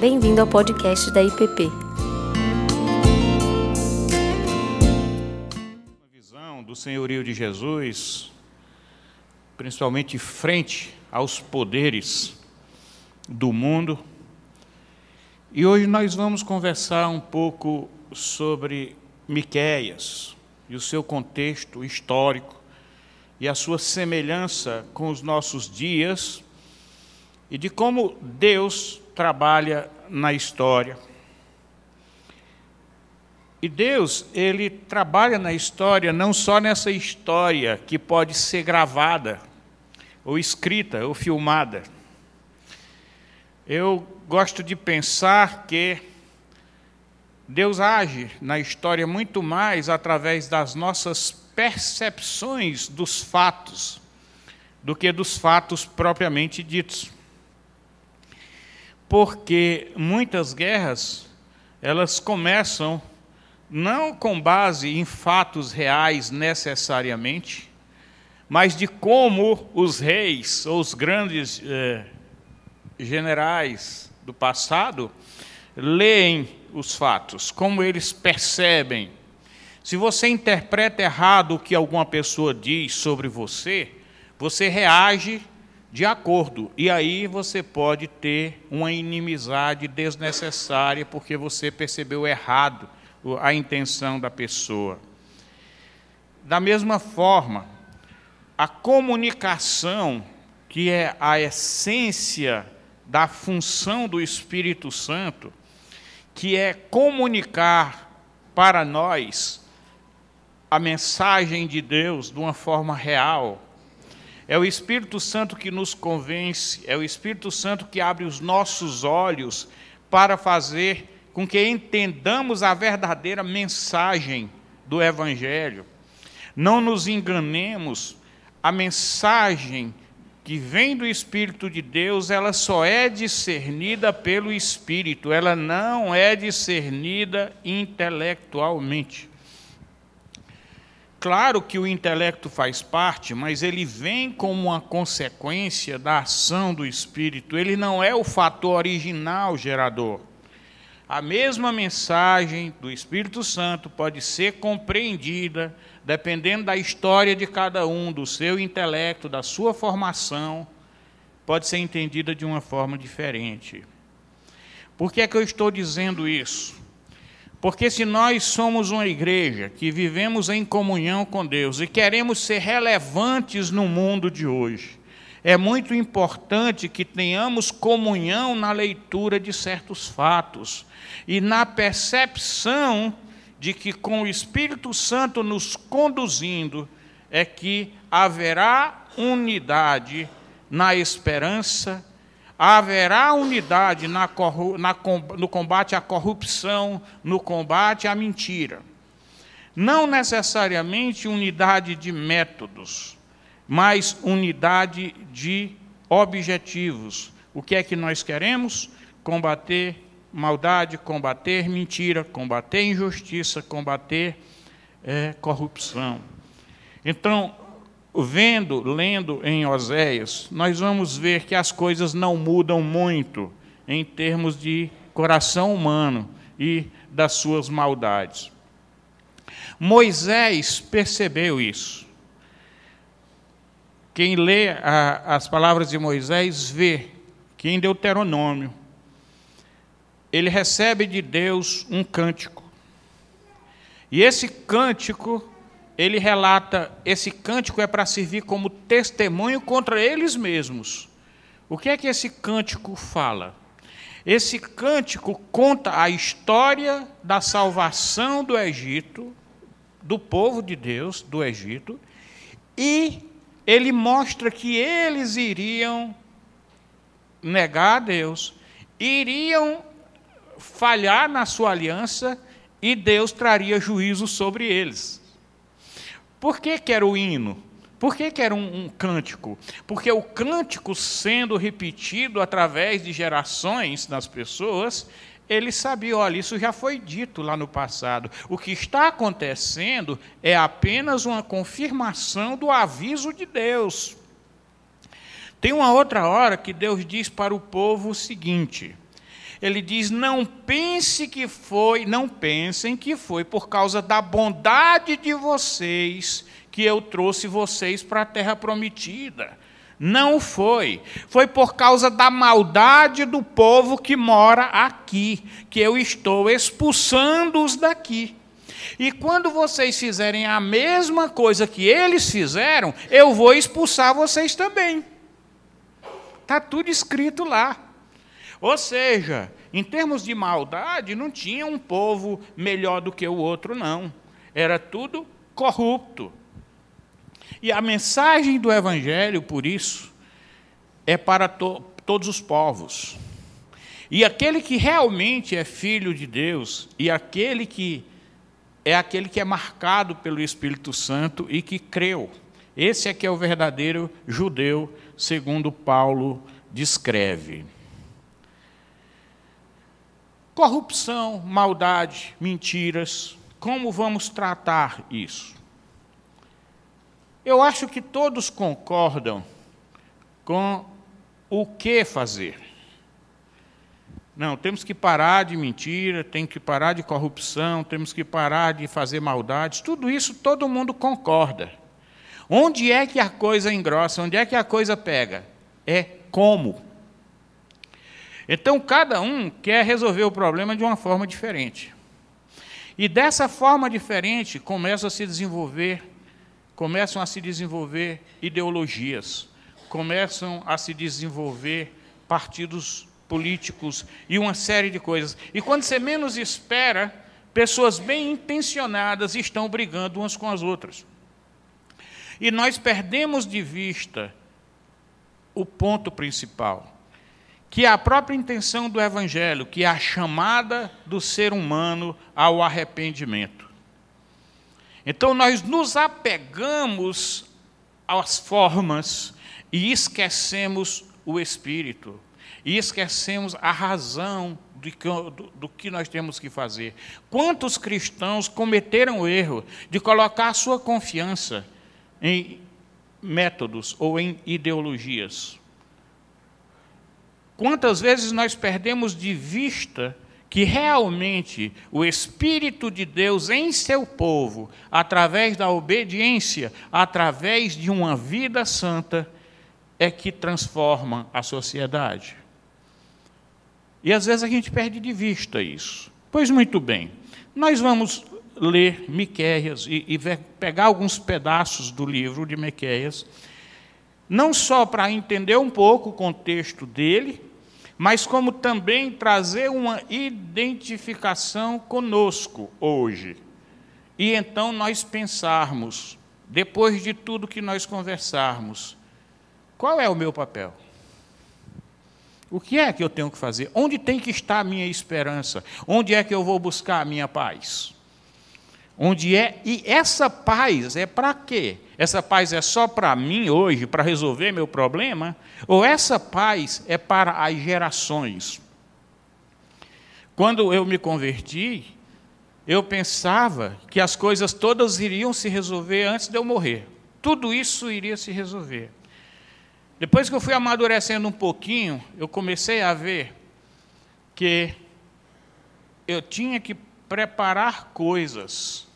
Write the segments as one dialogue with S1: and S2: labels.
S1: Bem-vindo ao podcast da IPP.
S2: Uma visão do senhorio de Jesus, principalmente frente aos poderes do mundo. E hoje nós vamos conversar um pouco sobre Miqueias e o seu contexto histórico e a sua semelhança com os nossos dias e de como Deus trabalha na história. E Deus, ele trabalha na história não só nessa história que pode ser gravada, ou escrita, ou filmada. Eu gosto de pensar que Deus age na história muito mais através das nossas percepções dos fatos do que dos fatos propriamente ditos. Porque muitas guerras, elas começam não com base em fatos reais necessariamente, mas de como os reis ou os grandes eh, generais do passado leem os fatos, como eles percebem. Se você interpreta errado o que alguma pessoa diz sobre você, você reage de acordo. E aí você pode ter uma inimizade desnecessária porque você percebeu errado a intenção da pessoa. Da mesma forma, a comunicação, que é a essência da função do Espírito Santo, que é comunicar para nós a mensagem de Deus de uma forma real. É o Espírito Santo que nos convence, é o Espírito Santo que abre os nossos olhos para fazer com que entendamos a verdadeira mensagem do Evangelho. Não nos enganemos, a mensagem que vem do Espírito de Deus, ela só é discernida pelo Espírito, ela não é discernida intelectualmente. Claro que o intelecto faz parte, mas ele vem como uma consequência da ação do espírito, ele não é o fator original gerador. A mesma mensagem do Espírito Santo pode ser compreendida dependendo da história de cada um, do seu intelecto, da sua formação, pode ser entendida de uma forma diferente. Por que é que eu estou dizendo isso? Porque se nós somos uma igreja que vivemos em comunhão com Deus e queremos ser relevantes no mundo de hoje, é muito importante que tenhamos comunhão na leitura de certos fatos e na percepção de que com o Espírito Santo nos conduzindo é que haverá unidade na esperança haverá unidade na, na, no combate à corrupção, no combate à mentira. Não necessariamente unidade de métodos, mas unidade de objetivos. O que é que nós queremos? Combater maldade, combater mentira, combater injustiça, combater é, corrupção. Então, vendo, lendo em Oséias, nós vamos ver que as coisas não mudam muito em termos de coração humano e das suas maldades. Moisés percebeu isso. Quem lê a, as palavras de Moisés vê que em Deuteronômio ele recebe de Deus um cântico. E esse cântico ele relata: esse cântico é para servir como testemunho contra eles mesmos. O que é que esse cântico fala? Esse cântico conta a história da salvação do Egito, do povo de Deus do Egito, e ele mostra que eles iriam negar a Deus, iriam falhar na sua aliança e Deus traria juízo sobre eles. Por que, que era o hino? Por que, que era um, um, cântico? Porque o cântico, sendo repetido através de gerações das pessoas, ele sabia, olha, isso já foi dito lá no passado. O que está acontecendo é apenas uma confirmação do aviso de Deus. Tem uma outra hora que Deus diz para o povo o seguinte: Ele diz: "Não pense que foi, não pensem que foi por causa da bondade de vocês que eu trouxe vocês para a terra prometida. Não foi. Foi por causa da maldade do povo que mora aqui, que eu estou expulsando-os daqui. E quando vocês fizerem a mesma coisa que eles fizeram, eu vou expulsar vocês também. Está tudo escrito lá. Ou seja, em termos de maldade, não tinha um povo melhor do que o outro, não. Era tudo corrupto. E a mensagem do Evangelho, por isso, é para to todos os povos. E aquele que realmente é filho de Deus, e aquele que é aquele que é marcado pelo Espírito Santo e que creu. Esse é que é o verdadeiro judeu, segundo Paulo descreve. Corrupção, maldade, mentiras, como vamos tratar isso? Eu acho que todos concordam com o que fazer. Não, temos que parar de mentira, tem que parar de corrupção, temos que parar de fazer maldades. Tudo isso todo mundo concorda. Onde é que a coisa engrossa? Onde é que a coisa pega? É como. Então cada um quer resolver o problema de uma forma diferente. E dessa forma diferente começa a se desenvolver começam a se desenvolver ideologias, começam a se desenvolver partidos políticos e uma série de coisas. E quando você menos espera, pessoas bem intencionadas estão brigando umas com as outras. E nós perdemos de vista o ponto principal, que a própria intenção do Evangelho, que é a chamada do ser humano ao arrependimento. Então nós nos apegamos às formas e esquecemos o espírito, e esquecemos a razão do que, do, do que nós temos que fazer. Quantos cristãos cometeram o erro de colocar a sua confiança em métodos ou em ideologias? Quantas vezes nós perdemos de vista que realmente o Espírito de Deus em seu povo, através da obediência, através de uma vida santa, é que transforma a sociedade. E às vezes a gente perde de vista isso. Pois muito bem, nós vamos ler Miqueias e, e pegar alguns pedaços do livro de Miqueias, não só para entender um pouco o contexto dele, mas como também trazer uma identificação conosco hoje. E então nós pensarmos, depois de tudo que nós conversarmos, qual é o meu papel? O que é que eu tenho que fazer? Onde tem que estar a minha esperança? Onde é que eu vou buscar a minha paz? Onde é? E essa paz é para quê? Essa paz é só para mim hoje, para resolver meu problema? Ou essa paz é para as gerações? Quando eu me converti, eu pensava que as coisas todas iriam se resolver antes de eu morrer. Tudo isso iria se resolver. Depois que eu fui amadurecendo um pouquinho, eu comecei a ver que eu tinha que preparar coisas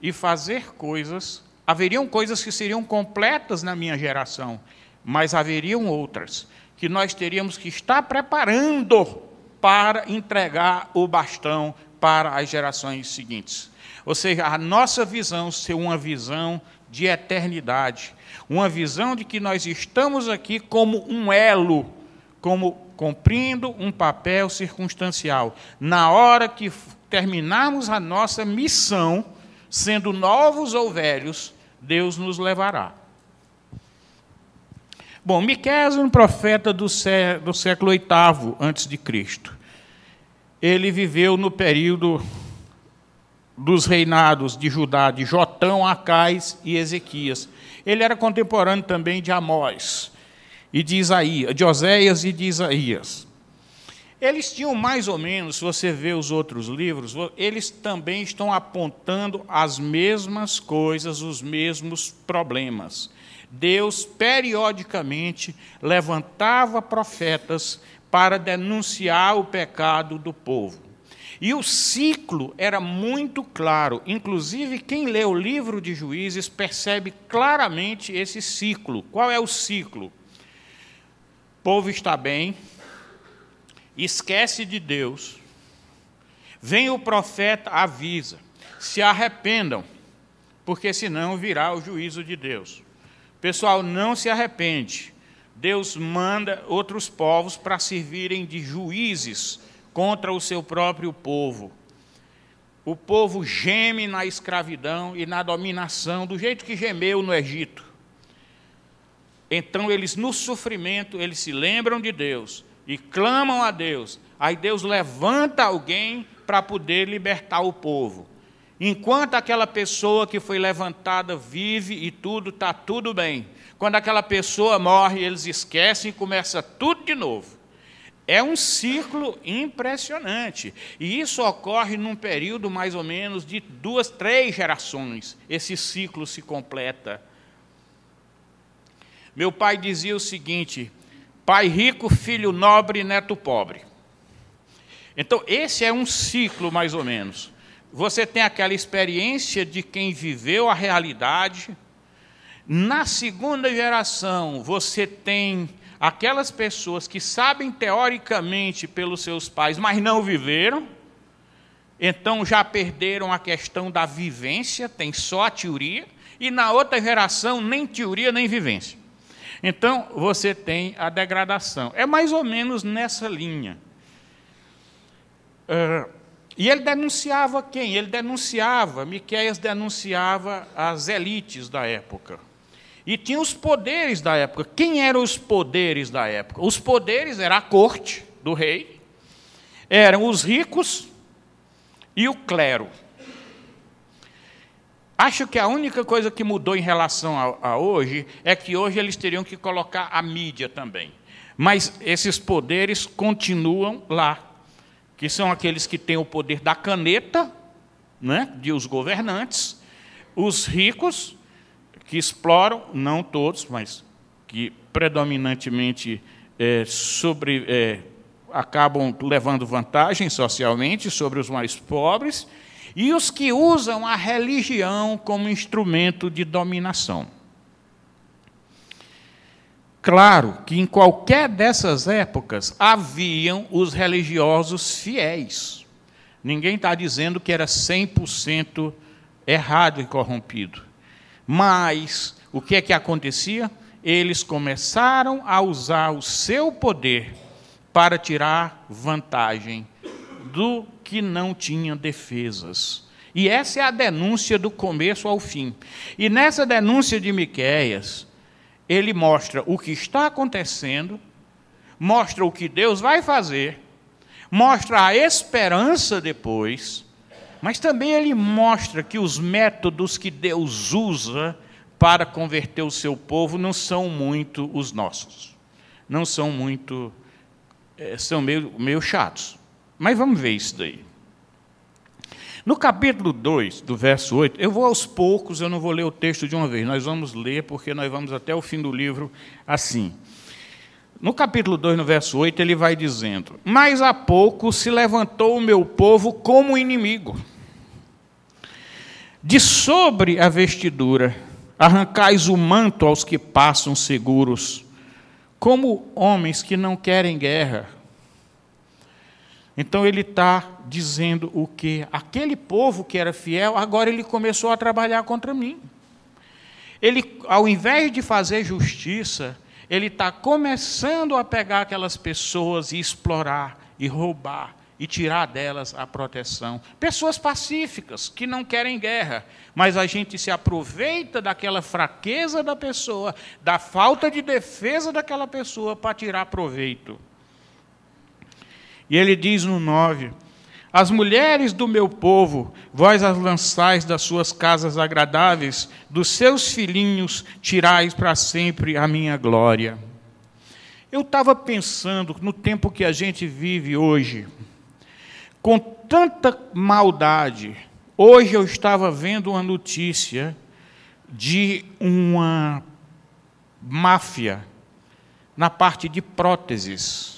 S2: e fazer coisas haveriam coisas que seriam completas na minha geração, mas haveriam outras que nós teríamos que estar preparando para entregar o bastão para as gerações seguintes. Ou seja, a nossa visão ser uma visão de eternidade, uma visão de que nós estamos aqui como um elo, como cumprindo um papel circunstancial. Na hora que terminarmos a nossa missão, sendo novos ou velhos, Deus nos levará. Bom, Miqueias é um profeta do, sé, do século VIII antes de Cristo. Ele viveu no período dos reinados de Judá, de Jotão, Acais e Ezequias. Ele era contemporâneo também de Amós e de Isaías, de Oséias e de Isaías. Eles tinham mais ou menos, se você vê os outros livros, eles também estão apontando as mesmas coisas, os mesmos problemas. Deus periodicamente levantava profetas para denunciar o pecado do povo. E o ciclo era muito claro, inclusive quem lê o livro de Juízes percebe claramente esse ciclo. Qual é o ciclo? O povo está bem, esquece de Deus, vem o profeta, avisa, se arrependam, porque senão virá o juízo de Deus. Pessoal, não se arrepende. Deus manda outros povos para servirem de juízes contra o seu próprio povo. O povo geme na escravidão e na dominação, do jeito que gemeu no Egito. Então eles, no sofrimento, eles se lembram de Deus e clamam a Deus. Aí Deus levanta alguém para poder libertar o povo. Enquanto aquela pessoa que foi levantada vive e tudo está tudo bem. Quando aquela pessoa morre, eles esquecem e começa tudo de novo. É um ciclo impressionante. E isso ocorre num período mais ou menos de duas, três gerações. Esse ciclo se completa. Meu pai dizia o seguinte: pai rico, filho nobre, neto pobre. Então, esse é um ciclo mais ou menos. Você tem aquela experiência de quem viveu a realidade. Na segunda geração, você tem aquelas pessoas que sabem teoricamente pelos seus pais, mas não viveram. Então já perderam a questão da vivência, tem só a teoria. E na outra geração, nem teoria nem vivência. Então você tem a degradação. É mais ou menos nessa linha. Uh, e ele denunciava quem? Ele denunciava, Miqueias denunciava as elites da época. E tinha os poderes da época. Quem eram os poderes da época? Os poderes era a corte do rei, eram os ricos e o clero. Acho que a única coisa que mudou em relação a, a, hoje é que hoje eles teriam que colocar a mídia também. Mas esses poderes continuam lá que são aqueles que têm o poder da caneta, né, de os governantes, os ricos, que exploram, não todos, mas que predominantemente é, sobre, é, acabam levando vantagem socialmente sobre os mais pobres, e os que usam a religião como instrumento de dominação. Claro que em qualquer dessas épocas haviam os religiosos fiéis. Ninguém está dizendo que era 100% errado e corrompido. Mas o que é que acontecia? Eles começaram a usar o seu poder para tirar vantagem do que não tinha defesas. E essa é a denúncia do começo ao fim. E nessa denúncia de Miqueias, ele mostra o que está acontecendo, mostra o que Deus vai fazer, mostra a esperança depois, mas também ele mostra que os métodos que Deus usa para converter o seu povo não são muito os nossos. Não são muito. É, são meio, meio chatos. Mas vamos ver isso daí. No capítulo 2, do verso 8, eu vou aos poucos, eu não vou ler o texto de uma vez, nós vamos ler porque nós vamos até o fim do livro assim. No capítulo 2, no verso 8, ele vai dizendo: Mas há pouco se levantou o meu povo como inimigo. De sobre a vestidura arrancais o manto aos que passam seguros, como homens que não querem guerra. Então ele está dizendo o que? Aquele povo que era fiel, agora ele começou a trabalhar contra mim. Ele, ao invés de fazer justiça, ele está começando a pegar aquelas pessoas e explorar e roubar e tirar delas a proteção. Pessoas pacíficas, que não querem guerra, mas a gente se aproveita daquela fraqueza da pessoa, da falta de defesa daquela pessoa para tirar proveito. E ele diz no 9: As mulheres do meu povo, vós as lançais das suas casas agradáveis, dos seus filhinhos tirais para sempre a minha glória. Eu estava pensando no tempo que a gente vive hoje, com tanta maldade. Hoje eu estava vendo uma notícia de uma máfia na parte de próteses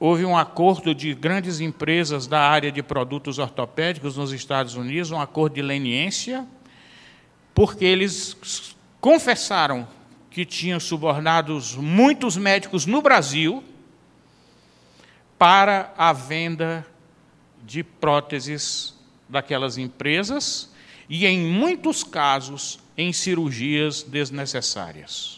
S2: houve um acordo de grandes empresas da área de produtos ortopédicos nos Estados Unidos, um acordo de leniência, porque eles confessaram que tinham subornados muitos médicos no Brasil para a venda de próteses daquelas empresas e, em muitos casos, em cirurgias desnecessárias.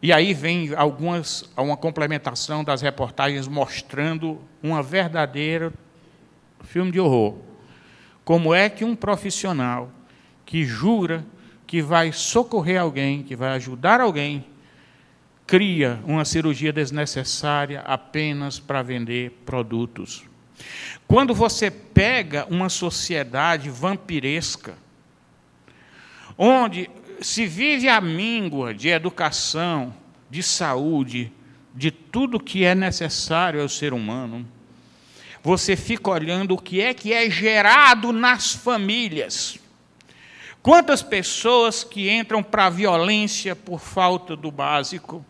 S2: E aí vem algumas, uma complementação das reportagens mostrando uma verdadeira filme de horror. Como é que um profissional que jura que vai socorrer alguém, que vai ajudar alguém, cria uma cirurgia desnecessária apenas para vender produtos. Quando você pega uma sociedade vampiresca, onde se vive a míngua de educação, de saúde, de tudo que é necessário ao ser humano, você fica olhando o que é que é gerado nas famílias. Quantas pessoas que entram para a violência por falta do básico?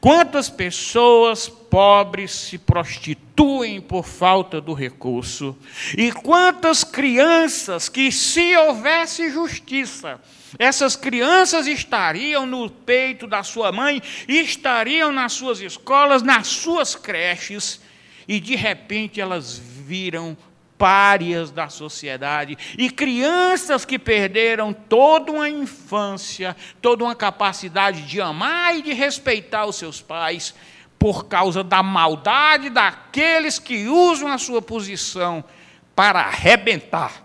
S2: Quantas pessoas pobres se prostituem por falta do recurso? E quantas crianças que, se houvesse justiça, essas crianças estariam no peito da sua mãe, estariam nas suas escolas, nas suas creches, e de repente elas viram párias da sociedade e crianças que perderam toda uma infância, toda uma capacidade de amar e de respeitar os seus pais por causa da maldade daqueles que usam a sua posição para arrebentar.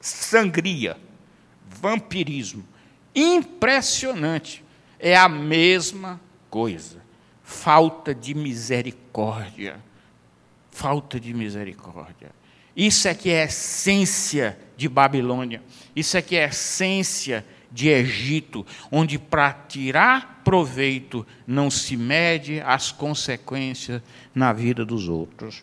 S2: Sangria, vampirismo, impressionante. É a mesma coisa. Falta de misericórdia falta de misericórdia. Isso é que é a essência de Babilônia. Isso é que é a essência de Egito, onde para tirar proveito não se mede as consequências na vida dos outros.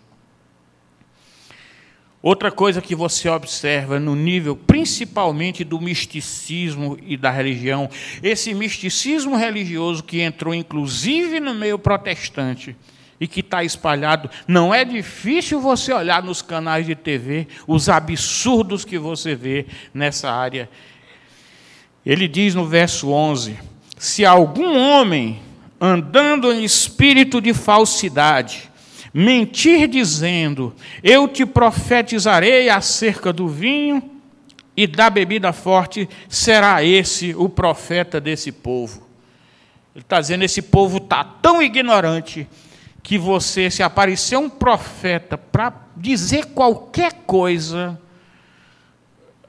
S2: Outra coisa que você observa no nível principalmente do misticismo e da religião, esse misticismo religioso que entrou inclusive no meio protestante, e que está espalhado. Não é difícil você olhar nos canais de TV os absurdos que você vê nessa área. Ele diz no verso 11: Se algum homem andando em espírito de falsidade, mentir dizendo: Eu te profetizarei acerca do vinho e da bebida forte, será esse o profeta desse povo. Ele está dizendo: esse povo está tão ignorante que você, se aparecer um profeta para dizer qualquer coisa,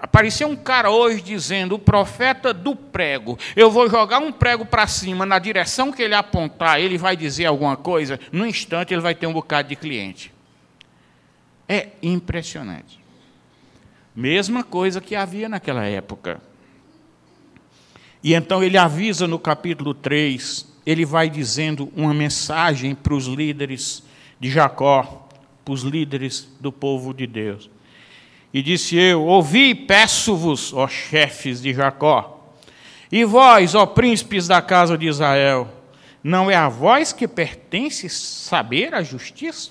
S2: aparecer um cara hoje dizendo, o profeta do prego, eu vou jogar um prego para cima, na direção que ele apontar, ele vai dizer alguma coisa, no instante ele vai ter um bocado de cliente. É impressionante. Mesma coisa que havia naquela época. E então ele avisa no capítulo 3 ele vai dizendo uma mensagem para os líderes de Jacó, para os líderes do povo de Deus. E disse eu: Ouvi, peço-vos, ó chefes de Jacó, e vós, ó príncipes da casa de Israel, não é a vós que pertence saber a justiça?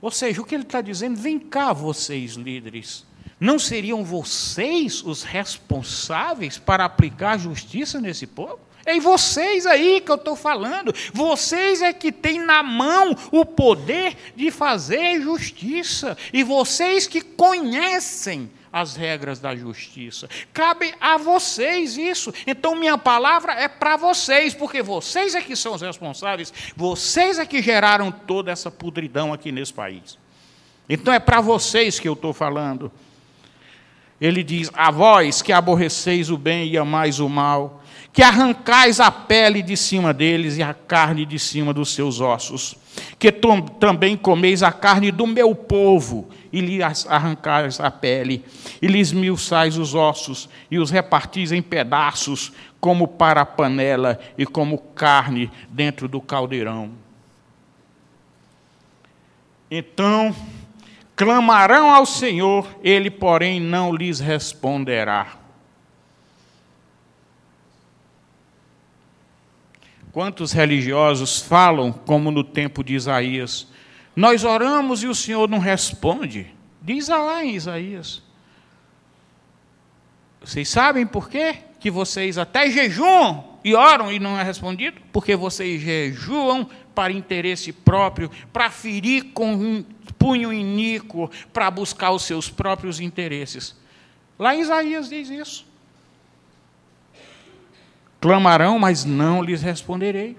S2: Ou seja, o que ele está dizendo, vem cá, vocês líderes, não seriam vocês os responsáveis para aplicar justiça nesse povo? É em vocês aí que eu estou falando. Vocês é que têm na mão o poder de fazer justiça. E vocês que conhecem as regras da justiça. Cabe a vocês isso. Então, minha palavra é para vocês, porque vocês é que são os responsáveis, vocês é que geraram toda essa podridão aqui nesse país. Então, é para vocês que eu estou falando. Ele diz: A vós que aborreceis o bem e amais o mal, que arrancais a pele de cima deles e a carne de cima dos seus ossos, que também comeis a carne do meu povo e lhes arrancais a pele, e lhes milçais os ossos, e os repartis em pedaços, como para a panela e como carne dentro do caldeirão. Então clamarão ao Senhor, ele, porém, não lhes responderá. Quantos religiosos falam, como no tempo de Isaías, nós oramos e o Senhor não responde? Diz lá em Isaías. Vocês sabem por quê? Que vocês até jejuam e oram e não é respondido? Porque vocês jejuam para interesse próprio, para ferir com um punho iníquo, para buscar os seus próprios interesses. Lá em Isaías diz isso. Clamarão, mas não lhes responderei.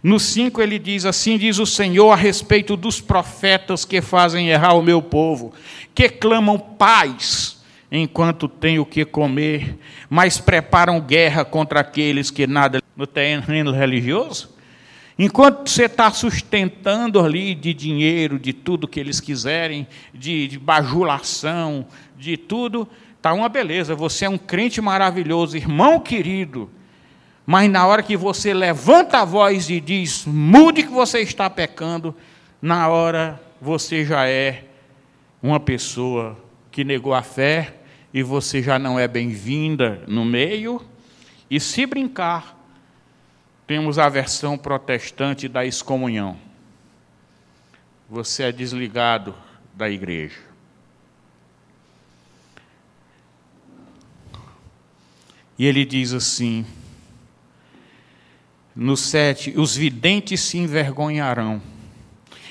S2: No 5 ele diz: Assim diz o Senhor a respeito dos profetas que fazem errar o meu povo, que clamam paz enquanto têm o que comer, mas preparam guerra contra aqueles que nada no terreno religioso. Enquanto você está sustentando ali de dinheiro, de tudo que eles quiserem, de, de bajulação, de tudo, Está uma beleza, você é um crente maravilhoso, irmão querido, mas na hora que você levanta a voz e diz, mude que você está pecando, na hora você já é uma pessoa que negou a fé e você já não é bem-vinda no meio. E se brincar, temos a versão protestante da excomunhão. Você é desligado da igreja. E ele diz assim: no 7, os videntes se envergonharão,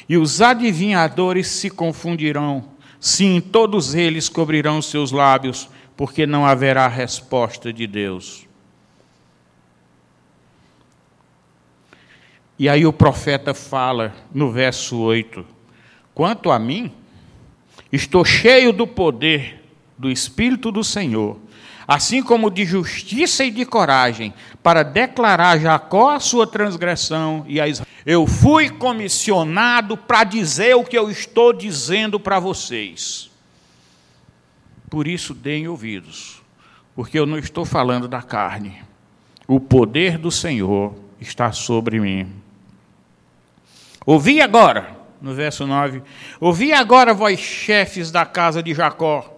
S2: e os adivinhadores se confundirão. Sim, todos eles cobrirão seus lábios, porque não haverá resposta de Deus. E aí o profeta fala no verso 8: Quanto a mim, estou cheio do poder do Espírito do Senhor assim como de justiça e de coragem, para declarar a Jacó a sua transgressão e a Israel. Eu fui comissionado para dizer o que eu estou dizendo para vocês. Por isso, deem ouvidos, porque eu não estou falando da carne. O poder do Senhor está sobre mim. Ouvi agora, no verso 9: Ouvi agora, vós chefes da casa de Jacó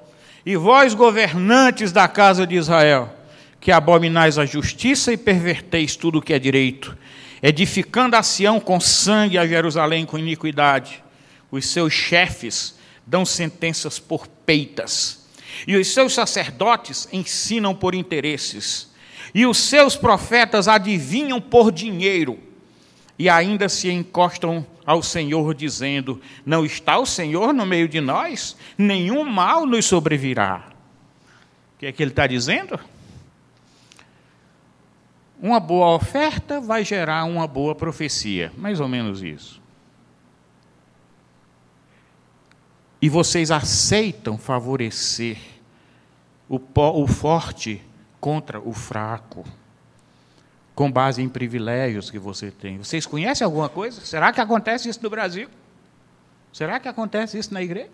S2: e vós, governantes da casa de Israel, que abominais a justiça e perverteis tudo o que é direito, edificando a Sião com sangue, a Jerusalém com iniquidade. Os seus chefes dão sentenças por peitas, e os seus sacerdotes ensinam por interesses, e os seus profetas adivinham por dinheiro, e ainda se encostam ao Senhor, dizendo: Não está o Senhor no meio de nós? Nenhum mal nos sobrevirá. O que é que ele está dizendo? Uma boa oferta vai gerar uma boa profecia, mais ou menos isso. E vocês aceitam favorecer o, forte contra o fraco com base em privilégios que você tem. Vocês conhecem alguma coisa? Será que acontece isso no Brasil? Será que acontece isso na igreja?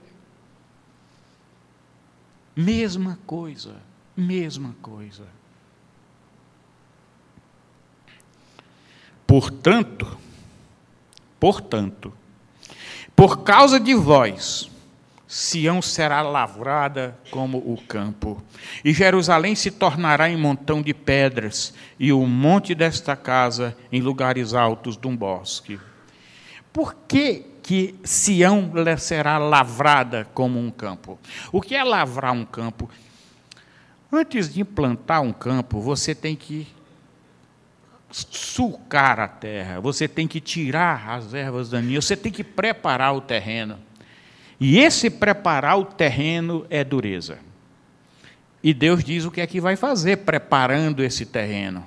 S2: Mesma coisa, mesma coisa. Portanto, portanto, por causa de vós, Sião será lavrada como o campo, e Jerusalém se tornará em montão de pedras, e o monte desta casa em lugares altos de um bosque. Por que, que Sião será lavrada como um campo? O que é lavrar um campo? Antes de implantar um campo, você tem que sulcar a terra, você tem que tirar as ervas daninhas, você tem que preparar o terreno. E esse preparar o terreno é dureza. E Deus diz o que é que vai fazer preparando esse terreno.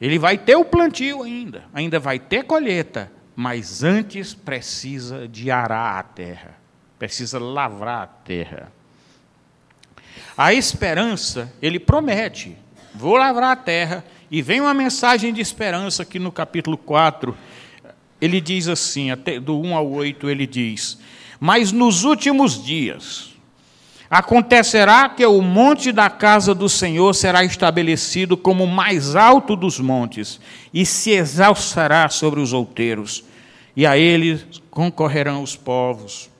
S2: Ele vai ter o plantio ainda, ainda vai ter colheita, mas antes precisa de arar a terra, precisa lavrar a terra. A esperança, ele promete: vou lavrar a terra, e vem uma mensagem de esperança aqui no capítulo 4. Ele diz assim, do 1 ao 8, ele diz: mas nos últimos dias acontecerá que o monte da casa do Senhor será estabelecido como o mais alto dos montes e se exalçará sobre os outeiros, e a ele concorrerão os povos.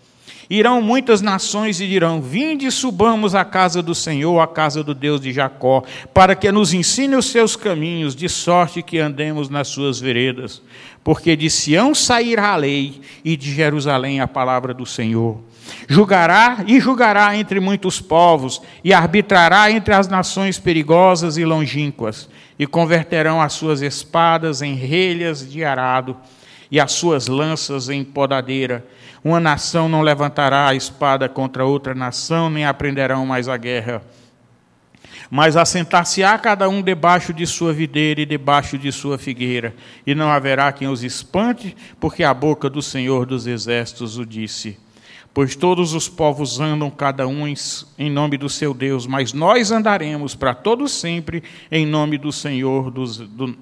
S2: Irão muitas nações e dirão: Vinde subamos à casa do Senhor, à casa do Deus de Jacó, para que nos ensine os seus caminhos, de sorte que andemos nas suas veredas. Porque de Sião sairá a lei, e de Jerusalém a palavra do Senhor. Julgará e julgará entre muitos povos, e arbitrará entre as nações perigosas e longínquas, e converterão as suas espadas em relhas de arado, e as suas lanças em podadeira uma nação não levantará a espada contra outra nação, nem aprenderão mais a guerra. Mas assentar-se-á cada um debaixo de sua videira e debaixo de sua figueira, e não haverá quem os espante, porque a boca do Senhor dos Exércitos o disse. Pois todos os povos andam cada um em nome do seu Deus, mas nós andaremos para todo sempre em nome do Senhor, do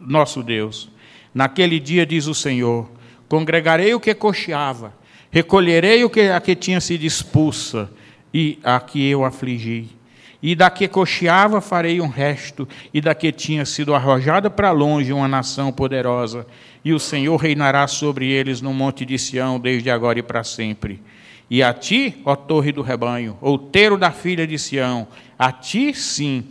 S2: nosso Deus. Naquele dia, diz o Senhor, Congregarei o que cocheava, recolherei o que a que tinha sido expulsa e a que eu afligi. E da que cocheava farei um resto, e da que tinha sido arrojada para longe uma nação poderosa. E o Senhor reinará sobre eles no monte de Sião, desde agora e para sempre. E a ti, ó torre do rebanho, outeiro da filha de Sião, a ti sim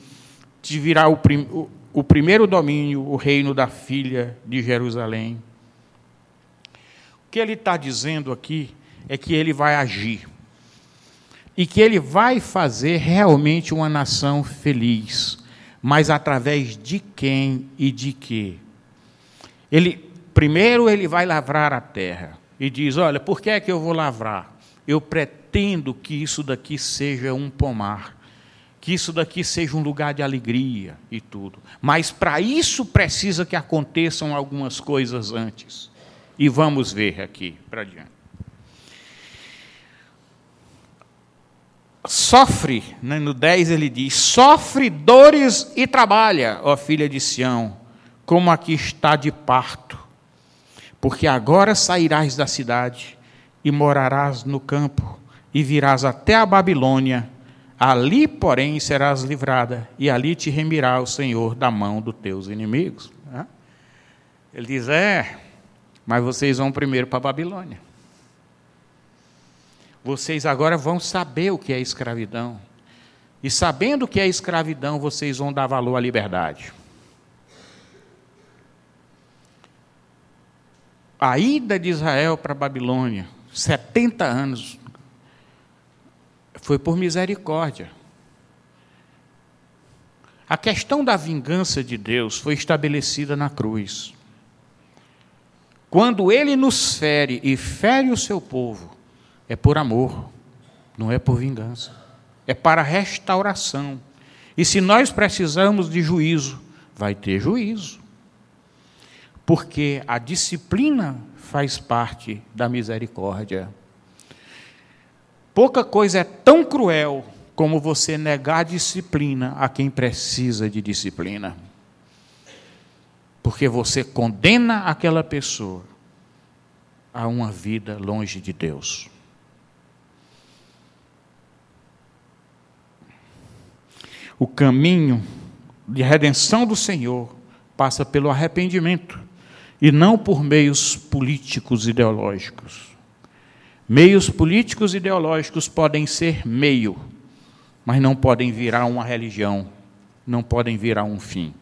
S2: te virá o, prim o primeiro domínio, o reino da filha de Jerusalém que ele está dizendo aqui é que ele vai agir. E que ele vai fazer realmente uma nação feliz. Mas através de quem e de quê? Ele, primeiro ele vai lavrar a terra. E diz: Olha, por que é que eu vou lavrar? Eu pretendo que isso daqui seja um pomar que isso daqui seja um lugar de alegria e tudo. Mas para isso precisa que aconteçam algumas coisas antes. E vamos ver aqui para diante. Sofre, né, no 10 ele diz: sofre dores e trabalha, ó filha de Sião, como aqui está de parto. Porque agora sairás da cidade e morarás no campo, e virás até a Babilônia. Ali, porém, serás livrada, e ali te remirá o Senhor da mão dos teus inimigos. Né? Ele diz: É, mas vocês vão primeiro para a Babilônia. Vocês agora vão saber o que é escravidão. E sabendo o que é escravidão, vocês vão dar valor à liberdade. A ida de Israel para a Babilônia, 70 anos, foi por misericórdia. A questão da vingança de Deus foi estabelecida na cruz. Quando ele nos fere e fere o seu povo, é por amor, não é por vingança. É para restauração. E se nós precisamos de juízo, vai ter juízo. Porque a disciplina faz parte da misericórdia. Pouca coisa é tão cruel como você negar disciplina a quem precisa de disciplina porque você condena aquela pessoa a uma vida longe de Deus. O caminho de redenção do Senhor passa pelo arrependimento e não por meios políticos ideológicos. Meios políticos ideológicos podem ser meio, mas não podem virar uma religião, não podem virar um fim.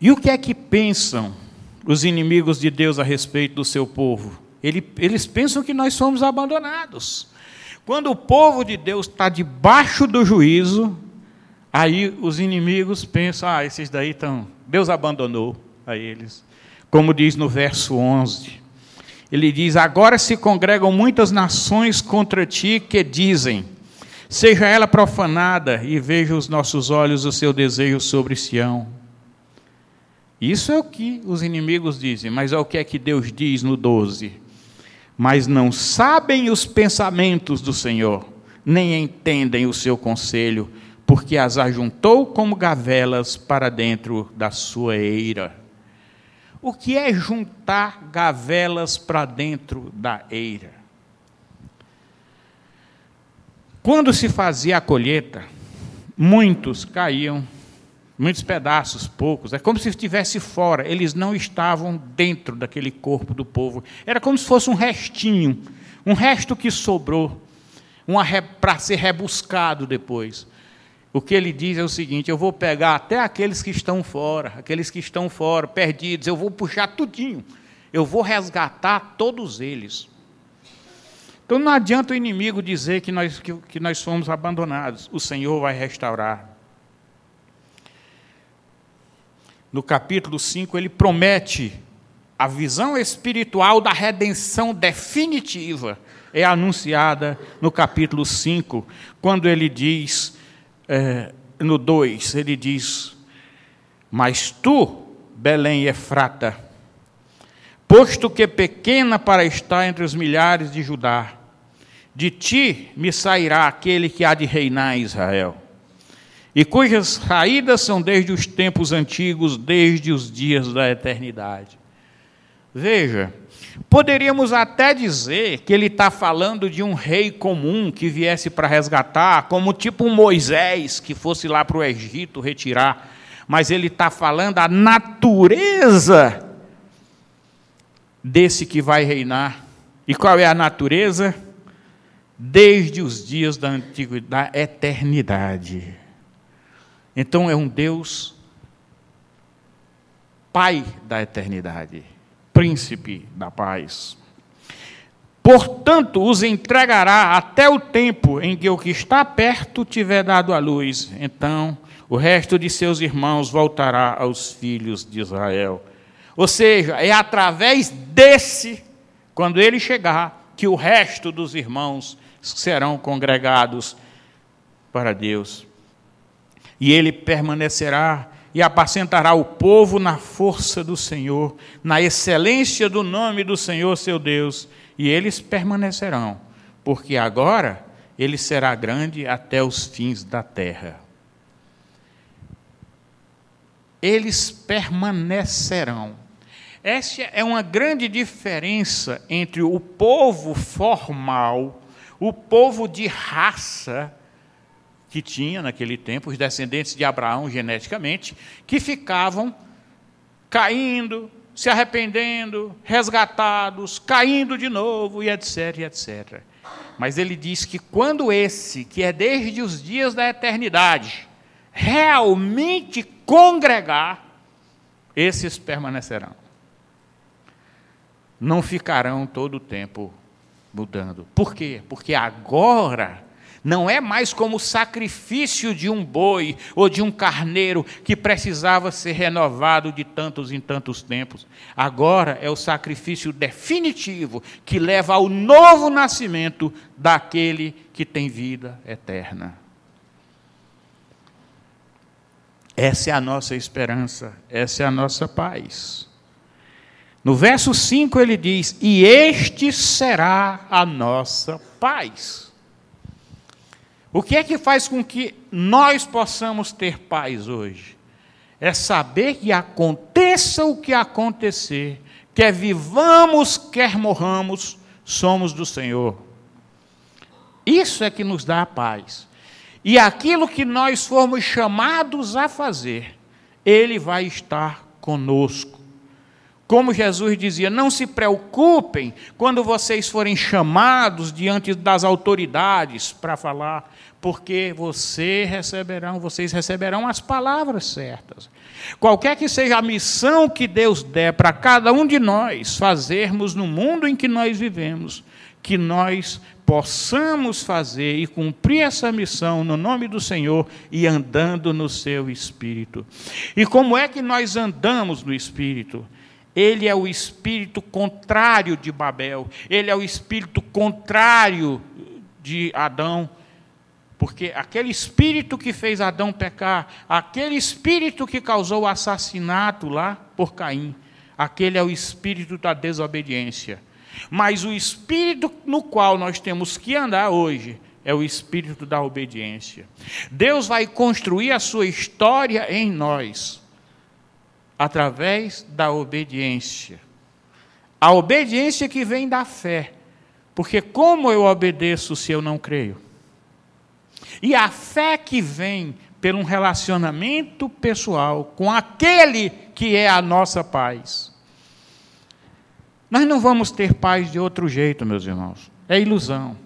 S2: E o que é que pensam os inimigos de Deus a respeito do seu povo? Eles pensam que nós somos abandonados. Quando o povo de Deus está debaixo do juízo, aí os inimigos pensam: ah, esses daí estão. Deus abandonou a eles. Como diz no verso 11. Ele diz: Agora se congregam muitas nações contra ti que dizem: Seja ela profanada, e veja os nossos olhos o seu desejo sobre Sião. Isso é o que os inimigos dizem, mas é o que é que Deus diz no 12. Mas não sabem os pensamentos do Senhor, nem entendem o seu conselho, porque as ajuntou como gavelas para dentro da sua eira. O que é juntar gavelas para dentro da eira? Quando se fazia a colheita, muitos caíam muitos pedaços, poucos. É como se estivesse fora. Eles não estavam dentro daquele corpo do povo. Era como se fosse um restinho, um resto que sobrou, para ser rebuscado depois. O que ele diz é o seguinte: eu vou pegar até aqueles que estão fora, aqueles que estão fora, perdidos, eu vou puxar tudinho, eu vou resgatar todos eles. Então não adianta o inimigo dizer que nós, que, que nós fomos abandonados, o Senhor vai restaurar. No capítulo 5, ele promete a visão espiritual da redenção definitiva. É anunciada no capítulo 5, quando ele diz, é, no 2, ele diz: Mas tu, Belém Efrata, posto que pequena para estar entre os milhares de Judá, de ti me sairá aquele que há de reinar em Israel, e cujas raídas são desde os tempos antigos, desde os dias da eternidade. Veja, poderíamos até dizer que ele está falando de um rei comum que viesse para resgatar, como tipo um Moisés que fosse lá para o Egito retirar, mas ele está falando a natureza desse que vai reinar. E qual é a natureza? desde os dias da antiguidade, da eternidade. Então é um Deus Pai da eternidade, príncipe da paz. Portanto, os entregará até o tempo em que o que está perto tiver dado a luz. Então, o resto de seus irmãos voltará aos filhos de Israel. Ou seja, é através desse, quando ele chegar, que o resto dos irmãos serão congregados para Deus. E ele permanecerá e apacentará o povo na força do Senhor, na excelência do nome do Senhor seu Deus, e eles permanecerão, porque agora ele será grande até os fins da terra. Eles permanecerão. Essa é uma grande diferença entre o povo formal o povo de raça que tinha naquele tempo, os descendentes de Abraão geneticamente, que ficavam caindo, se arrependendo, resgatados, caindo de novo, e etc, etc. Mas ele diz que quando esse, que é desde os dias da eternidade, realmente congregar, esses permanecerão. Não ficarão todo o tempo mudando. Por quê? Porque agora não é mais como o sacrifício de um boi ou de um carneiro que precisava ser renovado de tantos em tantos tempos. Agora é o sacrifício definitivo que leva ao novo nascimento daquele que tem vida eterna. Essa é a nossa esperança, essa é a nossa paz. No verso 5 ele diz: E este será a nossa paz. O que é que faz com que nós possamos ter paz hoje? É saber que aconteça o que acontecer, quer vivamos, quer morramos, somos do Senhor. Isso é que nos dá a paz. E aquilo que nós formos chamados a fazer, Ele vai estar conosco. Como Jesus dizia, não se preocupem quando vocês forem chamados diante das autoridades para falar, porque receberão, vocês receberão as palavras certas. Qualquer que seja a missão que Deus der para cada um de nós fazermos no mundo em que nós vivemos, que nós possamos fazer e cumprir essa missão no nome do Senhor e andando no seu espírito. E como é que nós andamos no espírito? Ele é o espírito contrário de Babel, ele é o espírito contrário de Adão, porque aquele espírito que fez Adão pecar, aquele espírito que causou o assassinato lá por Caim, aquele é o espírito da desobediência. Mas o espírito no qual nós temos que andar hoje é o espírito da obediência. Deus vai construir a sua história em nós através da obediência. A obediência que vem da fé. Porque como eu obedeço se eu não creio? E a fé que vem pelo um relacionamento pessoal com aquele que é a nossa paz. Nós não vamos ter paz de outro jeito, meus irmãos. É ilusão.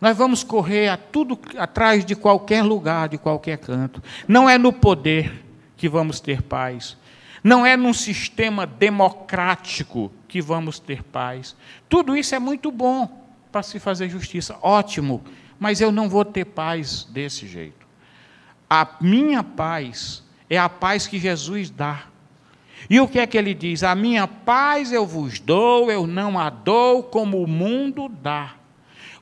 S2: Nós vamos correr a tudo atrás de qualquer lugar, de qualquer canto. Não é no poder que vamos ter paz. Não é num sistema democrático que vamos ter paz. Tudo isso é muito bom para se fazer justiça, ótimo, mas eu não vou ter paz desse jeito. A minha paz é a paz que Jesus dá. E o que é que ele diz? A minha paz eu vos dou, eu não a dou como o mundo dá.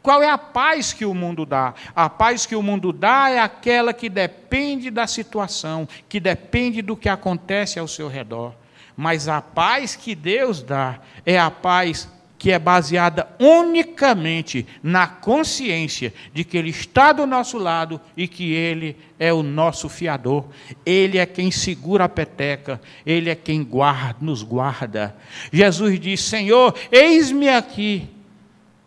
S2: Qual é a paz que o mundo dá? A paz que o mundo dá é aquela que depende da situação, que depende do que acontece ao seu redor. Mas a paz que Deus dá é a paz que é baseada unicamente na consciência de que Ele está do nosso lado e que Ele é o nosso fiador. Ele é quem segura a peteca, Ele é quem guarda, nos guarda. Jesus diz: Senhor, eis-me aqui,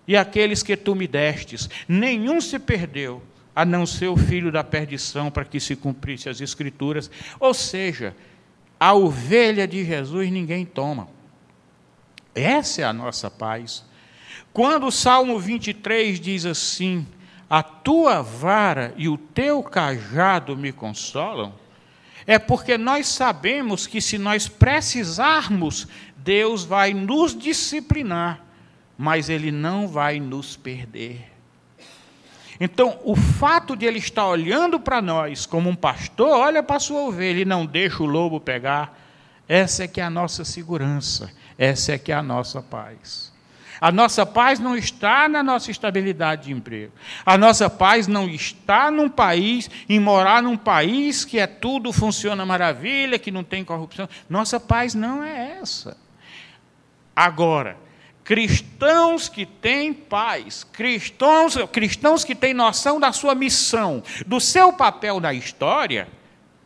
S2: e aqueles que tu me destes, nenhum se perdeu, a não ser o filho da perdição, para que se cumprisse as Escrituras. Ou seja, a ovelha de Jesus ninguém toma. Essa é a nossa paz. Quando o Salmo 23 diz assim: A tua vara e o teu cajado me consolam, é porque nós sabemos que se nós precisarmos, Deus vai nos disciplinar, mas Ele não vai nos perder. Então, o fato de Ele estar olhando para nós como um pastor, olha para sua ovelha e não deixa o lobo pegar, essa é que é a nossa segurança essa é que é a nossa paz. A nossa paz não está na nossa estabilidade de emprego. A nossa paz não está num país, em morar num país que é tudo funciona maravilha, que não tem corrupção. Nossa paz não é essa. Agora, cristãos que têm paz, cristãos, cristãos que têm noção da sua missão, do seu papel na história,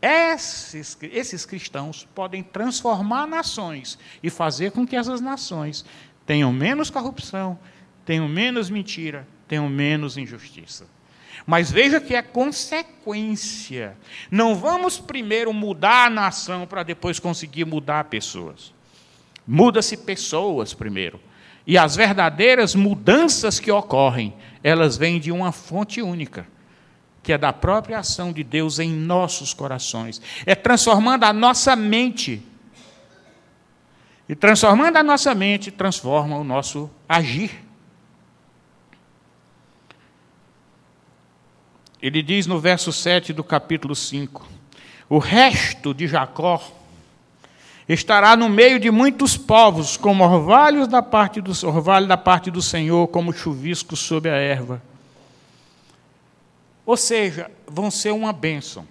S2: esses, esses cristãos podem transformar nações e fazer com que essas nações tenham menos corrupção, tenham menos mentira, tenham menos injustiça. Mas veja que é consequência. Não vamos primeiro mudar a nação para depois conseguir mudar pessoas. Muda-se pessoas primeiro. E as verdadeiras mudanças que ocorrem, elas vêm de uma fonte única que é da própria ação de Deus em nossos corações. É transformando a nossa mente. E transformando a nossa mente, transforma o nosso agir. Ele diz no verso 7 do capítulo 5: O resto de Jacó estará no meio de muitos povos, como orvalhos da parte do orvalho da parte do Senhor, como chuvisco sob a erva. Ou seja, vão ser uma bênção.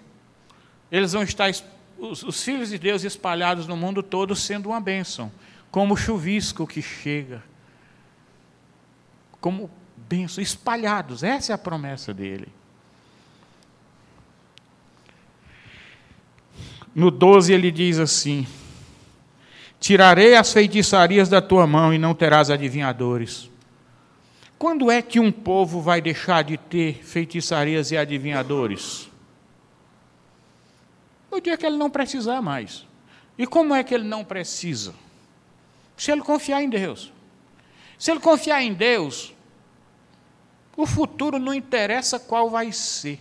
S2: Eles vão estar, os, os filhos de Deus espalhados no mundo todo, sendo uma bênção, como chuvisco que chega. Como bênção, espalhados, essa é a promessa dele. No 12 ele diz assim: Tirarei as feitiçarias da tua mão e não terás adivinhadores. Quando é que um povo vai deixar de ter feitiçarias e adivinhadores? No dia que ele não precisar mais. E como é que ele não precisa? Se ele confiar em Deus. Se ele confiar em Deus, o futuro não interessa qual vai ser.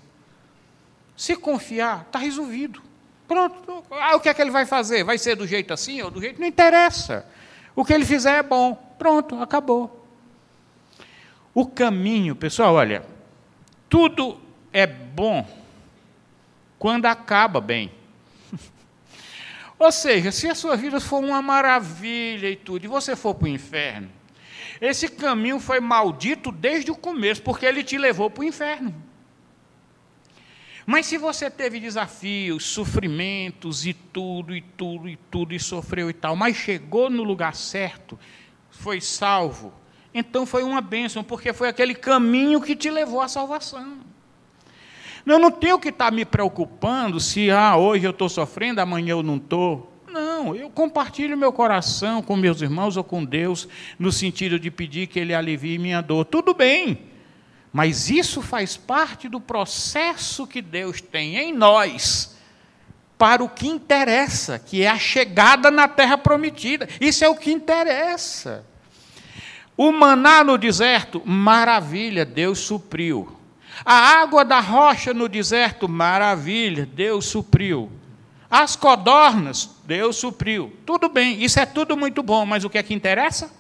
S2: Se confiar, está resolvido. Pronto. Ah, o que é que ele vai fazer? Vai ser do jeito assim ou do jeito? Não interessa. O que ele fizer é bom. Pronto, acabou. O caminho, pessoal, olha, tudo é bom quando acaba bem. Ou seja, se a sua vida for uma maravilha e tudo, e você for para o inferno, esse caminho foi maldito desde o começo, porque ele te levou para o inferno. Mas se você teve desafios, sofrimentos e tudo, e tudo, e tudo, e sofreu e tal, mas chegou no lugar certo, foi salvo, então foi uma bênção, porque foi aquele caminho que te levou à salvação. Eu não tenho que estar me preocupando se ah, hoje eu estou sofrendo, amanhã eu não estou. Não, eu compartilho meu coração com meus irmãos ou com Deus, no sentido de pedir que Ele alivie minha dor. Tudo bem, Mas isso faz parte do processo que Deus tem em nós para o que interessa, que é a chegada na terra prometida. Isso é o que interessa. O maná no deserto, maravilha, Deus supriu. A água da rocha no deserto, maravilha, Deus supriu. As codornas, Deus supriu. Tudo bem, isso é tudo muito bom, mas o que é que interessa?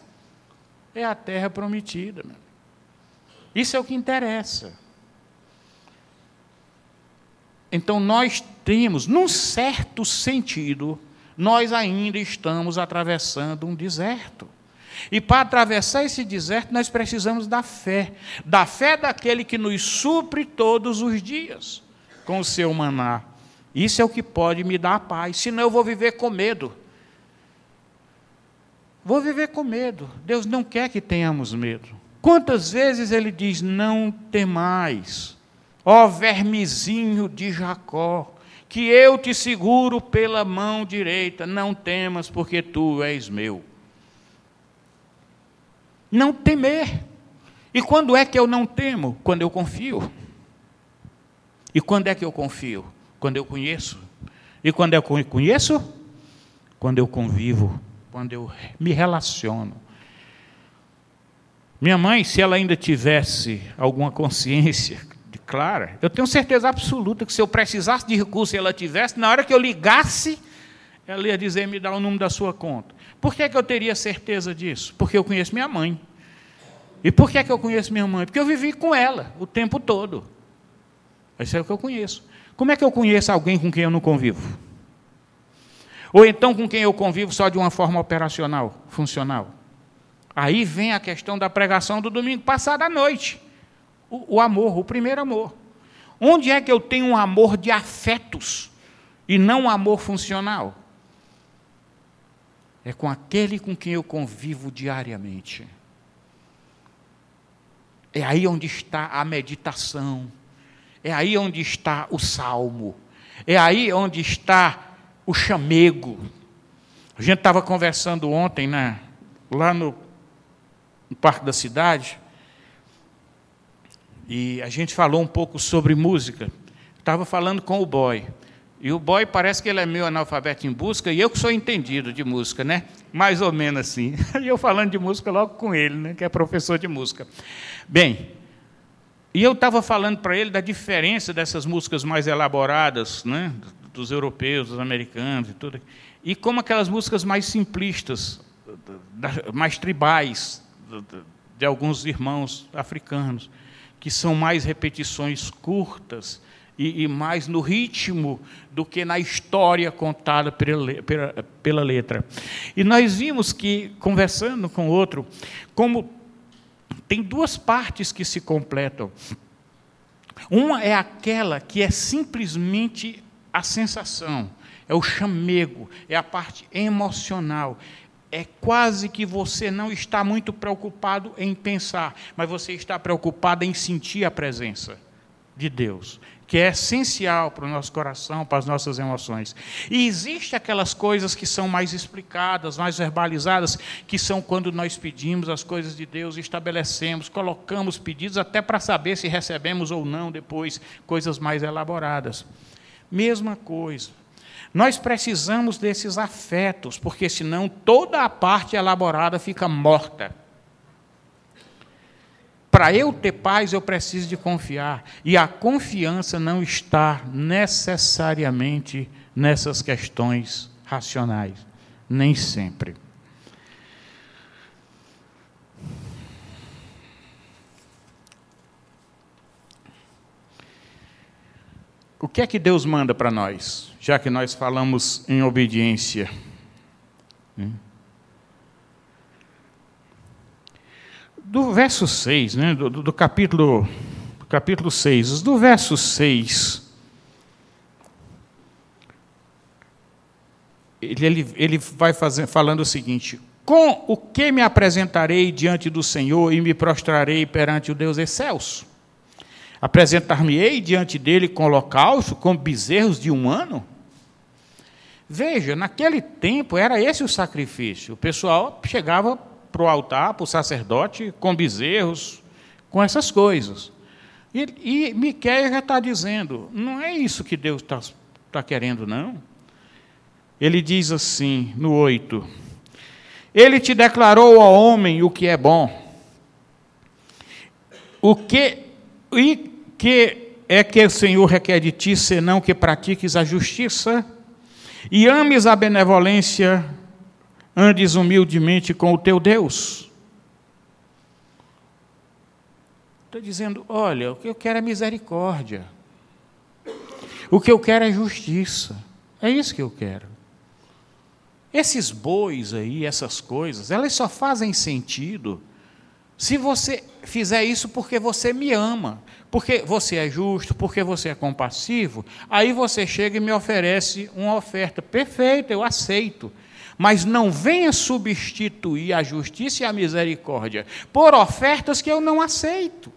S2: É a terra prometida. Meu. Isso é o que interessa. Então nós temos, num certo sentido, nós ainda estamos atravessando um deserto. E para atravessar esse deserto, nós precisamos da fé. Da fé daquele que nos supre todos os dias com o seu maná. Isso é o que pode me dar paz. Senão eu vou viver com medo. Vou viver com medo. Deus não quer que tenhamos medo. Quantas vezes ele diz: Não temais, ó vermezinho de Jacó, que eu te seguro pela mão direita. Não temas, porque tu és meu não temer. E quando é que eu não temo? Quando eu confio. E quando é que eu confio? Quando eu conheço. E quando eu conheço? Quando eu convivo, quando eu me relaciono. Minha mãe, se ela ainda tivesse alguma consciência clara, eu tenho certeza absoluta que se eu precisasse de recurso e ela tivesse, na hora que eu ligasse, ela ia dizer: me dá o número da sua conta. Por que, é que eu teria certeza disso? Porque eu conheço minha mãe. E por que, é que eu conheço minha mãe? Porque eu vivi com ela o tempo todo. Isso é o que eu conheço. Como é que eu conheço alguém com quem eu não convivo? Ou então com quem eu convivo só de uma forma operacional, funcional? Aí vem a questão da pregação do domingo passado à noite. O, o amor, o primeiro amor. Onde é que eu tenho um amor de afetos e não um amor funcional? é com aquele com quem eu convivo diariamente. É aí onde está a meditação, é aí onde está o salmo, é aí onde está o chamego. A gente estava conversando ontem, né, lá no, no Parque da Cidade, e a gente falou um pouco sobre música. Estava falando com o boy. E o boy parece que ele é meio analfabeto em busca, e eu que sou entendido de música, né? Mais ou menos assim. E eu falando de música logo com ele, né? Que é professor de música. Bem, e eu estava falando para ele da diferença dessas músicas mais elaboradas, né? Dos europeus, dos americanos e tudo. E como aquelas músicas mais simplistas, mais tribais, de alguns irmãos africanos, que são mais repetições curtas e, e, mais no ritmo do que na história contada pela, pela, pela letra. E nós vimos que, conversando com outro, como tem duas partes que se completam. Uma é aquela que é simplesmente a sensação, é o chamego, é a parte emocional. É quase que você não está muito preocupado em pensar, mas você está preocupado em sentir a presença de Deus que é essencial para o nosso coração, para as nossas emoções. E existem aquelas coisas que são mais explicadas, mais verbalizadas, que são quando nós pedimos as coisas de Deus, estabelecemos, colocamos pedidos até para saber se recebemos ou não depois coisas mais elaboradas. Mesma coisa. Nós precisamos desses afetos, porque senão toda a parte elaborada fica morta. Para eu ter paz, eu preciso de confiar. E a confiança não está necessariamente nessas questões racionais. Nem sempre. O que é que Deus manda para nós, já que nós falamos em obediência? Hum? do verso 6, né, do, do, capítulo, do capítulo 6, do verso 6, ele, ele, ele vai fazer, falando o seguinte: Com o que me apresentarei diante do Senhor e me prostrarei perante o Deus excelso? Apresentar-me-ei diante dele com holocausto, com bezerros de um ano? Veja, naquele tempo era esse o sacrifício. O pessoal chegava para o altar, para o sacerdote, com bezerros, com essas coisas. E, e Miquel já está dizendo, não é isso que Deus está tá querendo, não. Ele diz assim, no 8: Ele te declarou ao homem o que é bom. O que, e que é que o Senhor requer de ti, senão que pratiques a justiça e ames a benevolência, andes humildemente com o teu Deus? Estou dizendo, olha, o que eu quero é misericórdia. O que eu quero é justiça. É isso que eu quero. Esses bois aí, essas coisas, elas só fazem sentido se você fizer isso porque você me ama, porque você é justo, porque você é compassivo, aí você chega e me oferece uma oferta. Perfeito, eu aceito. Mas não venha substituir a justiça e a misericórdia por ofertas que eu não aceito.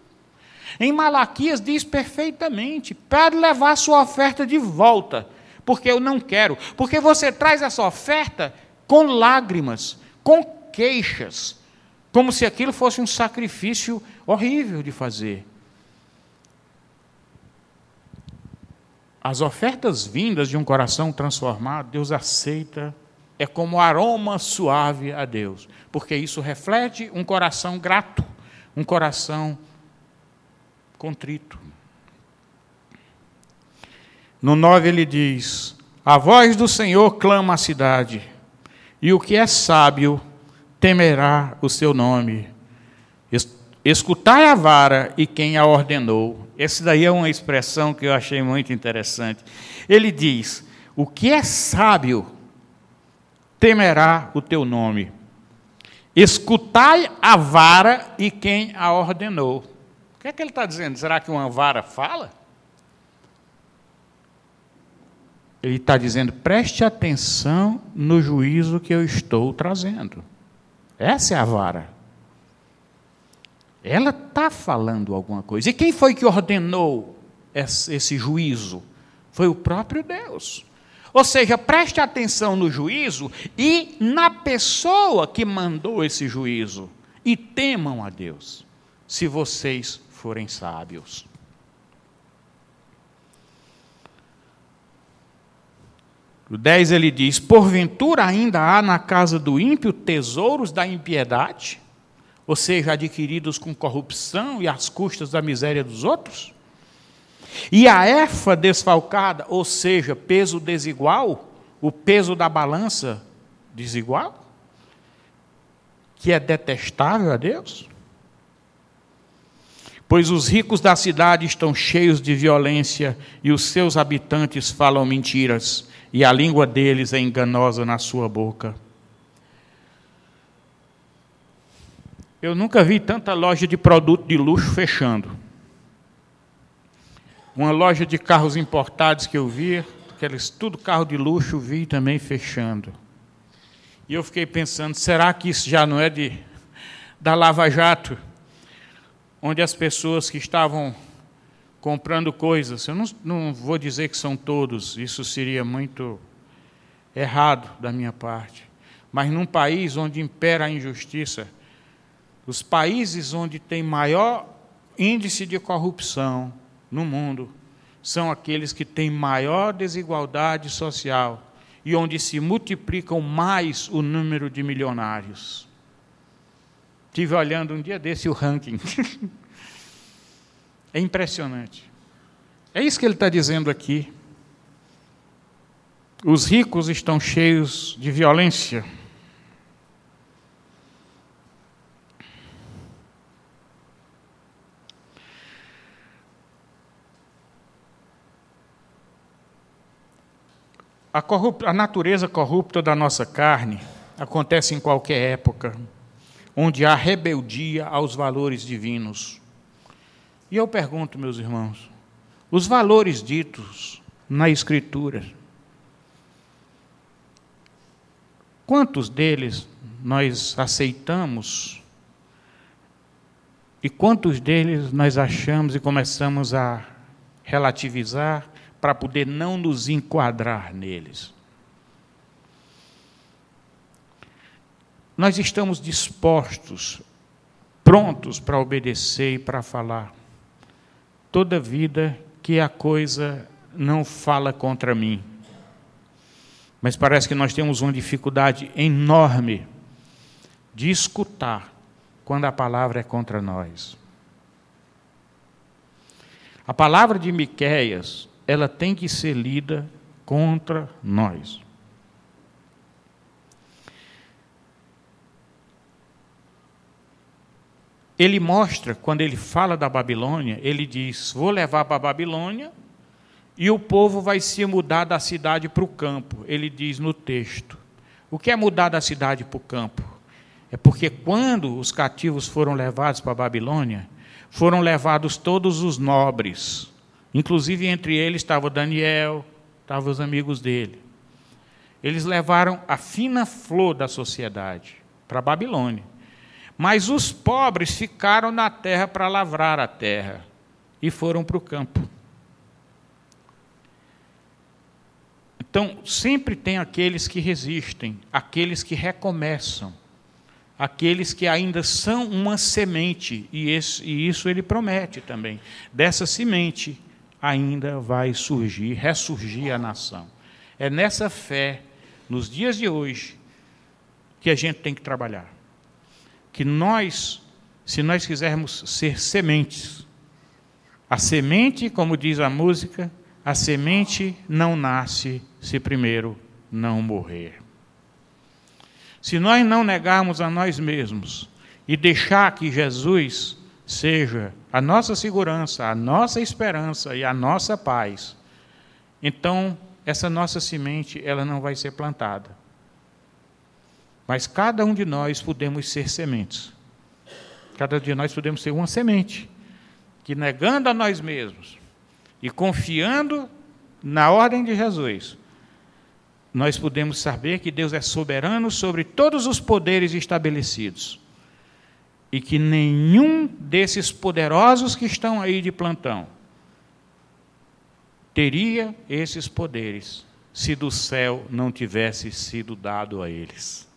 S2: Em Malaquias diz perfeitamente: pode levar sua oferta de volta porque eu não quero. Porque você traz essa oferta com lágrimas, com queixas, como se aquilo fosse um sacrifício horrível de fazer. As ofertas vindas de um coração transformado, Deus aceita, é como aroma suave a Deus, porque isso reflete um coração grato, um coração contrito. No 9 ele diz: A voz do Senhor clama a cidade, e o que é sábio temerá o seu nome. Escutai a vara e quem a ordenou. Essa daí é uma expressão que eu achei muito interessante. Ele diz: O que é sábio temerá o teu nome. Escutai a vara e quem a ordenou. O que é que ele está dizendo? Será que uma vara fala? Ele está dizendo: preste atenção no juízo que eu estou trazendo. Essa é a vara. Ela está falando alguma coisa. E quem foi que ordenou esse juízo? Foi o próprio Deus. Ou seja, preste atenção no juízo e na pessoa que mandou esse juízo. E temam a Deus, se vocês forem sábios. No 10 ele diz: Porventura ainda há na casa do ímpio tesouros da impiedade, ou seja, adquiridos com corrupção e às custas da miséria dos outros? E a efa desfalcada, ou seja, peso desigual, o peso da balança desigual, que é detestável a Deus? Pois os ricos da cidade estão cheios de violência e os seus habitantes falam mentiras e a língua deles é enganosa na sua boca. Eu nunca vi tanta loja de produto de luxo fechando. Uma loja de carros importados que eu vi, aqueles tudo carro de luxo, vi também fechando. E eu fiquei pensando, será que isso já não é de da Lava Jato, onde as pessoas que estavam comprando coisas. Eu não, não vou dizer que são todos, isso seria muito errado da minha parte. Mas num país onde impera a injustiça, os países onde tem maior índice de corrupção no mundo são aqueles que têm maior desigualdade social e onde se multiplicam mais o número de milionários. Tive olhando um dia desse o ranking. É impressionante. É isso que ele está dizendo aqui. Os ricos estão cheios de violência. A, a, natureza corrupta da nossa carne acontece em qualquer época, onde há rebeldia aos valores divinos. E eu pergunto, meus irmãos, os valores ditos na Escritura, quantos deles nós aceitamos e quantos deles nós achamos e começamos a relativizar para poder não nos enquadrar neles? Nós estamos dispostos, prontos para obedecer e para falar toda vida que a coisa não fala contra mim. Mas parece que nós temos uma dificuldade enorme de escutar quando a palavra é contra nós. A palavra de Miqueias, ela tem que ser lida contra nós. Ele mostra, quando ele fala da Babilônia, ele diz: Vou levar para a Babilônia e o povo vai se mudar da cidade para o campo. Ele diz no texto. O que é mudar da cidade para o campo? É porque quando os cativos foram levados para a Babilônia, foram levados todos os nobres, inclusive entre eles estava Daniel, estavam os amigos dele. Eles levaram a fina flor da sociedade para a Babilônia. Mas os pobres ficaram na terra para lavrar a terra e foram para o campo. Então, sempre tem aqueles que resistem, aqueles que recomeçam, aqueles que ainda são uma semente, e, esse, e isso ele promete também. Dessa semente ainda vai surgir, ressurgir a nação. É nessa fé, nos dias de hoje, que a gente tem que trabalhar. Que nós, se nós quisermos ser sementes, a semente, como diz a música, a semente não nasce se primeiro não morrer. Se nós não negarmos a nós mesmos e deixar que Jesus seja a nossa segurança, a nossa esperança e a nossa paz, então essa nossa semente ela não vai ser plantada. Mas cada um de nós podemos ser sementes. Cada um de nós podemos ser uma semente que negando a nós mesmos e confiando na ordem de Jesus, nós podemos saber que Deus é soberano sobre todos os poderes estabelecidos e que nenhum desses poderosos que estão aí de plantão teria esses poderes se do céu não tivesse sido dado a eles.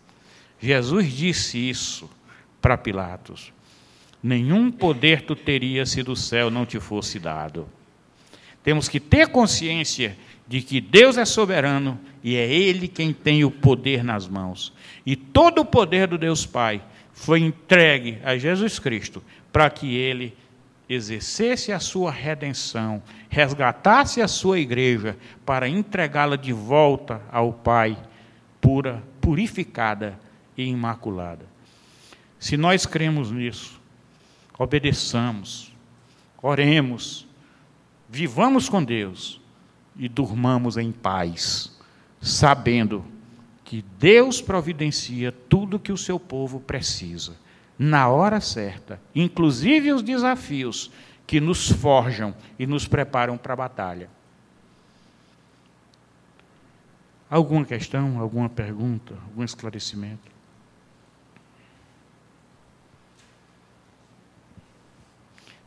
S2: Jesus disse isso para Pilatos: Nenhum poder tu teria se do céu não te fosse dado. Temos que ter consciência de que Deus é soberano e é Ele quem tem o poder nas mãos. E todo o poder do Deus Pai foi entregue a Jesus Cristo para que Ele exercesse a sua redenção, resgatasse a sua igreja para entregá-la de volta ao Pai, pura, purificada e imaculada. Se nós cremos nisso, obedeçamos, oremos, vivamos com Deus e durmamos em paz, sabendo que Deus providencia tudo que o seu povo precisa, na hora certa, inclusive os desafios que nos forjam e nos preparam para a batalha. Alguma questão, alguma pergunta, algum esclarecimento?